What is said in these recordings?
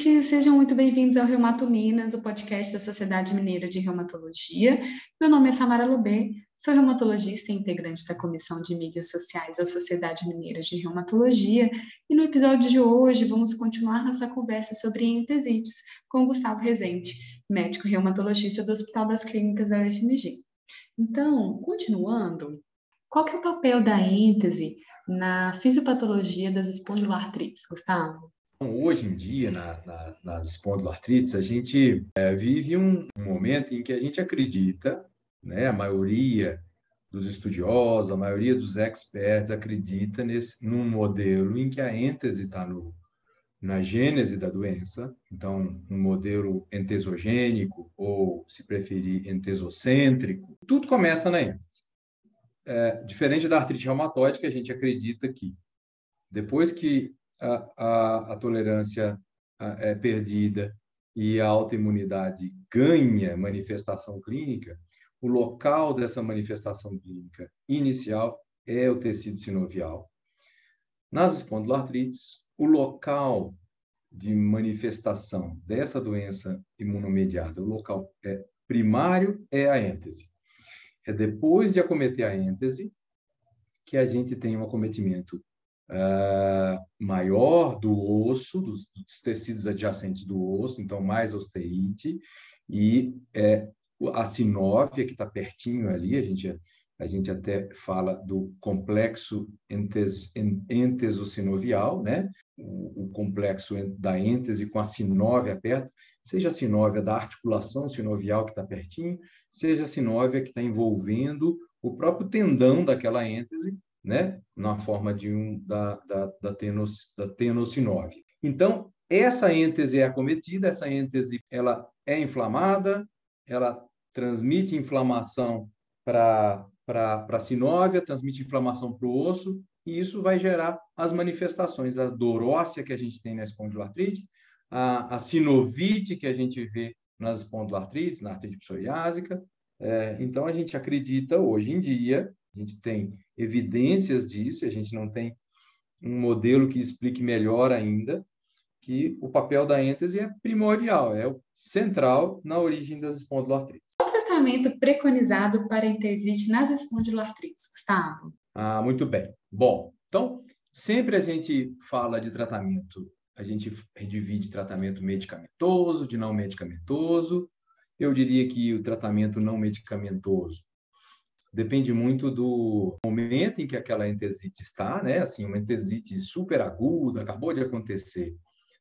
gente! Sejam muito bem-vindos ao Reumato Minas, o podcast da Sociedade Mineira de Reumatologia. Meu nome é Samara Lubê, sou reumatologista e integrante da Comissão de Mídias Sociais da Sociedade Mineira de Reumatologia. E no episódio de hoje vamos continuar nossa conversa sobre entesites com Gustavo Rezende, médico reumatologista do Hospital das Clínicas da UFMG. Então, continuando, qual que é o papel da êntese na fisiopatologia das espondiloartrites, Gustavo? Hoje em dia, na, na, nas espondiloartrites, a gente é, vive um, um, momento em que a gente acredita, né, a maioria dos estudiosos, a maioria dos experts acredita nesse, num modelo em que a êntese está na gênese da doença, então um modelo entesogênico ou, se preferir, entesocêntrico, tudo começa na êntese. É, diferente da artrite reumatoide, que a gente acredita que depois que a, a, a tolerância é perdida e a autoimunidade ganha manifestação clínica, o local dessa manifestação clínica inicial é o tecido sinovial. Nas espondiloartrites, o local de manifestação dessa doença imunomediada, o local é, primário é a êntese. É depois de acometer a êntese que a gente tem um acometimento uh, maior do osso, dos, dos, tecidos adjacentes do osso, então mais osteite, e é, a sinóvia, que está pertinho ali, a gente, a gente até fala do complexo entes, entesosinovial, né? O, o, complexo da êntese com a sinóvia perto, seja a sinóvia da articulação sinovial que está pertinho, seja a sinóvia que está envolvendo o próprio tendão daquela êntese, né, na forma de um da, da, da, tenos, da tenosinove. Então, essa êntese é acometida, essa êntese ela é inflamada, ela transmite inflamação para a sinóvia, transmite inflamação para o osso, e isso vai gerar as manifestações da dor óssea que a gente tem na espondiloartrite, a, a sinovite que a gente vê nas espondiloartrites, na artrite psoriásica. É, então, a gente acredita hoje em dia a gente tem evidências disso, a gente não tem um modelo que explique melhor ainda que o papel da êntese é primordial, é central na origem das espondiloartrites. Qual o tratamento preconizado para entesite nas espondiloartrites, Gustavo? Ah, muito bem. Bom, então, sempre a gente fala de tratamento, a gente divide tratamento medicamentoso, de não medicamentoso. Eu diria que o tratamento não medicamentoso depende muito do momento em que aquela entesite está, né? Assim, uma entesite super aguda, acabou de acontecer.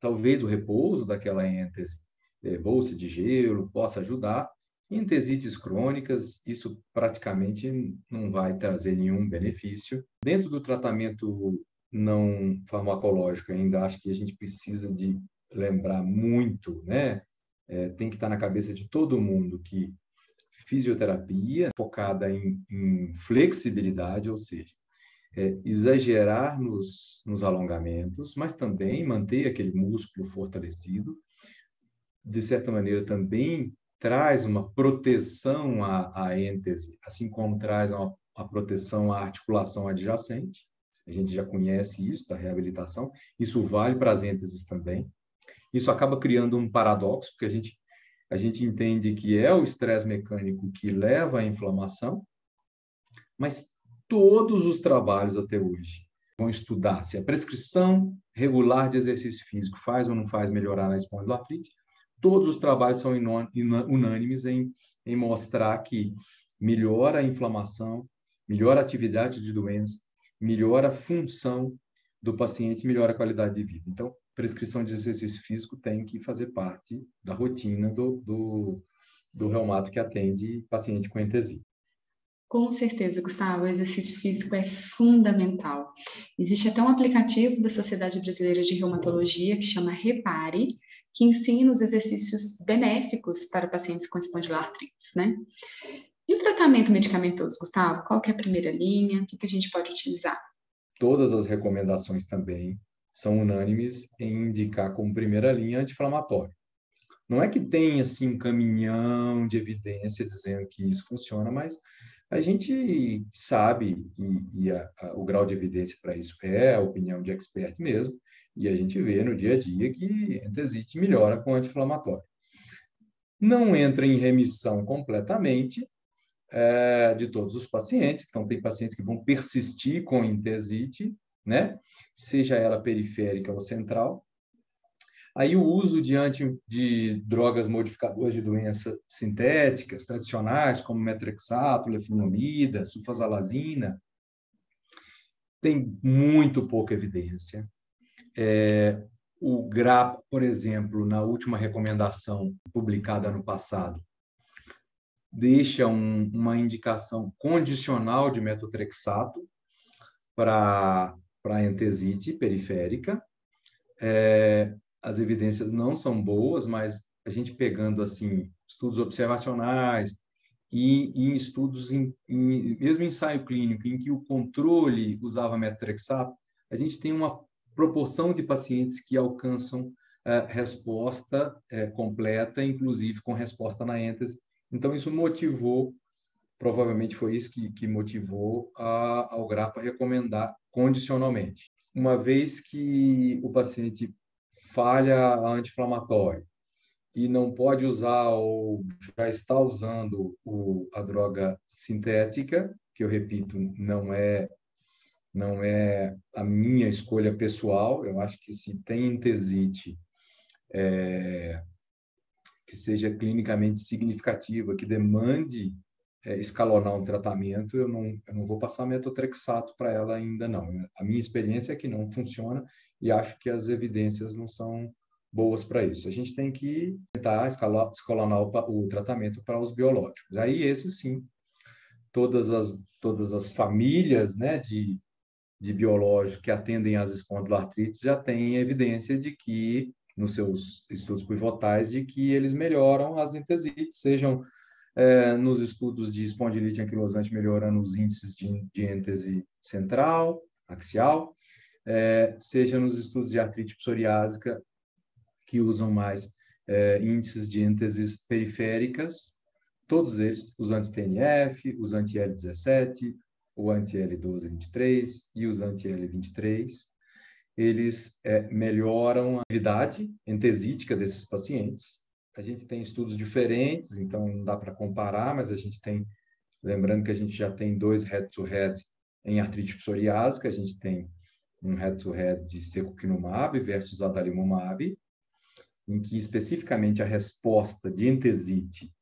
Talvez o repouso daquela entese, é, bolsa de gelo, possa ajudar. Entesites crônicas, isso praticamente não vai trazer nenhum benefício. Dentro do tratamento não farmacológico, ainda acho que a gente precisa de lembrar muito, né? É, tem que estar na cabeça de todo mundo que fisioterapia focada em, em flexibilidade, ou seja, é, exagerar nos, nos alongamentos, mas também manter aquele músculo fortalecido. De certa maneira, também traz uma proteção à, à êntese, assim como traz uma, uma proteção à articulação adjacente. A gente já conhece isso da reabilitação. Isso vale para as ênteses também. Isso acaba criando um paradoxo, porque a gente a gente entende que é o estresse mecânico que leva à inflamação, mas todos os trabalhos até hoje vão estudar se a prescrição regular de exercício físico faz ou não faz melhorar na espondiloartrite. Todos os trabalhos são unânimes em, em mostrar que melhora a inflamação, melhora a atividade de doença, melhora a função do paciente, melhora a qualidade de vida. Então, prescrição de exercício físico tem que fazer parte da rotina do, do, do reumato que atende paciente com entesia. Com certeza, Gustavo, o exercício físico é fundamental. Existe até um aplicativo da Sociedade Brasileira de Reumatologia que chama Repare, que ensina os exercícios benéficos para pacientes com espondiloartrites, né? E o tratamento medicamentoso, Gustavo? Qual que é a primeira linha? O que, que a gente pode utilizar? Todas as recomendações também são unânimes em indicar como primeira linha anti-inflamatório. Não é que tem assim um caminhão de evidência dizendo que isso funciona, mas A gente sabe, e, e a, a, o grau de evidência para isso é a opinião de expert mesmo, e a gente vê no dia a dia que entesite melhora com anti-inflamatório. Não entra em remissão completamente é, de todos os pacientes, então tem pacientes que vão persistir com entesite, né? seja ela periférica ou central, Aí o uso de, anti, de drogas modificadoras de doenças sintéticas, tradicionais, como metrexato, leflunomida, sulfasalazina, tem muito pouca evidência. É, o GRAP, por exemplo, na última recomendação publicada ano passado, deixa um, uma indicação condicional de metotrexato para entesite periférica. É, as evidências não são boas, mas a gente pegando assim estudos observacionais e, e estudos em, em, mesmo ensaio clínico em que o controle usava metrexato, a gente tem uma proporção de pacientes que alcançam uh, resposta uh, completa, inclusive com resposta na êntese. Então isso motivou, provavelmente foi isso que, que motivou a, ao GRAPA recomendar condicionalmente. Uma vez que o paciente falha anti-inflamatória e não pode usar ou já está usando o, a droga sintética, que eu repito, não é não é a minha escolha pessoal. Eu acho que se tem entesite é, que seja clinicamente significativa, que demande é, escalonar um tratamento, eu não, eu não vou passar metotrexato para ela ainda não. A minha experiência é que não funciona e acho que as evidências não são boas para isso. A gente tem que tentar escalar, escalonar o, o tratamento para os biológicos. Aí, esse sim, todas as, todas as famílias né, de, de biológicos que atendem às espondiloartrites já têm evidência de que, nos seus estudos pivotais, de que eles melhoram as entesites, sejam é, nos estudos de espondilite anquilosante melhorando os índices de, de êntese central, axial, é, seja nos estudos de artrite psoriásica, que usam mais é, índices de ênteses periféricas, todos eles, os anti-TNF, os anti-L17, o anti-L12-23 e os anti-L23, eles é, melhoram a atividade entesítica desses pacientes. A gente tem estudos diferentes, então não dá para comparar, mas a gente tem, lembrando que a gente já tem dois head-to-head -head em artrite psoriásica, a gente tem um head-to-head de secukinumab versus adalimumab, em que especificamente a resposta de entesite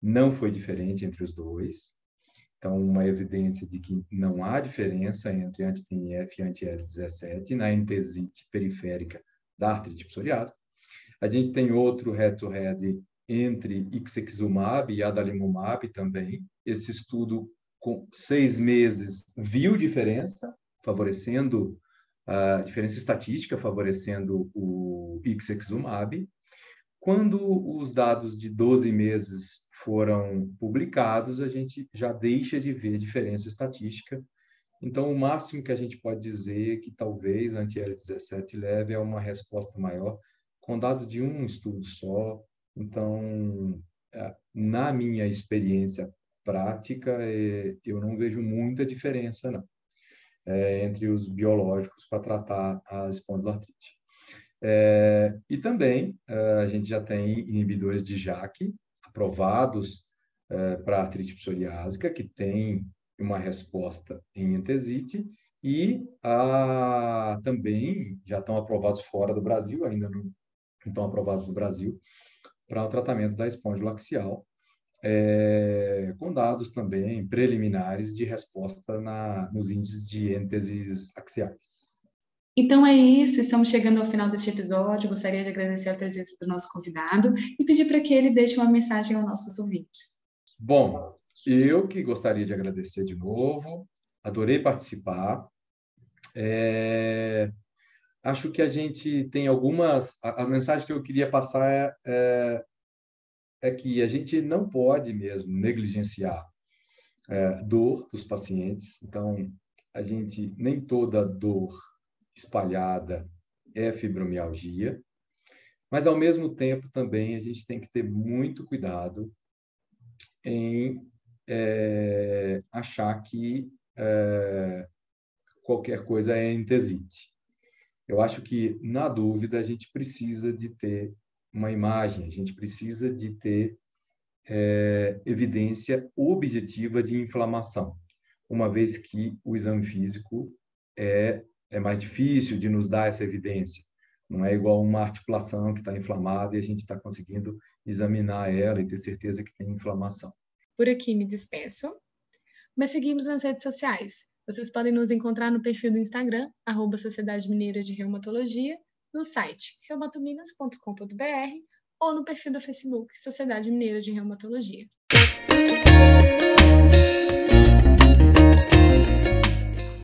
não foi diferente entre os dois. Então, uma evidência de que não há diferença entre anti-TNF e anti-L17 na entesite periférica da artrite psoriásica. A gente tem outro head-to-head entre ixekizumab e adalimumab também. Esse estudo, com seis meses, viu diferença, favorecendo a diferença estatística favorecendo o Ixexumab. Quando os dados de 12 meses foram publicados, a gente já deixa de ver diferença estatística. Então, o máximo que a gente pode dizer é que talvez a anti-L17 leve a uma resposta maior, com dado de um estudo só. Então, é, na minha experiência prática, é, eu não vejo muita diferença, não é, entre os biológicos para tratar a espondiloartrite. É, e também a gente já tem inibidores de JAK aprovados para artrite psoriásica, que tem uma resposta em entesite, e a, também já estão aprovados fora do Brasil, ainda não, não estão aprovados no Brasil, para o tratamento da espondilo axial, é, com dados também preliminares de resposta na, nos índices de ênteses axiais. Então é isso, estamos chegando ao final deste episódio. Gostaria de agradecer a presença do nosso convidado e pedir para que ele deixe uma mensagem aos nossos ouvintes. Bom, eu que gostaria de agradecer de novo, adorei participar. É, acho que a gente tem algumas. A, a, mensagem que eu queria passar é, é é que a gente não pode mesmo negligenciar é, dor dos pacientes. Então, a gente nem toda dor espalhada é fibromialgia, mas ao mesmo tempo também a gente tem que ter muito cuidado em é, achar que é, qualquer coisa é entesite. Eu acho que, na dúvida, a gente precisa de ter uma imagem, a gente precisa de ter é, evidência objetiva de inflamação, uma vez que o exame físico é, é mais difícil de nos dar essa evidência. Não é igual uma articulação que está inflamada e a gente está conseguindo examinar ela e ter certeza que tem inflamação. Por aqui me despeço, mas seguimos nas redes sociais. Vocês podem nos encontrar no perfil do Instagram, arroba Sociedade Mineira de Reumatologia, no site reumatominas.com.br ou no perfil do Facebook Sociedade Mineira de Reumatologia.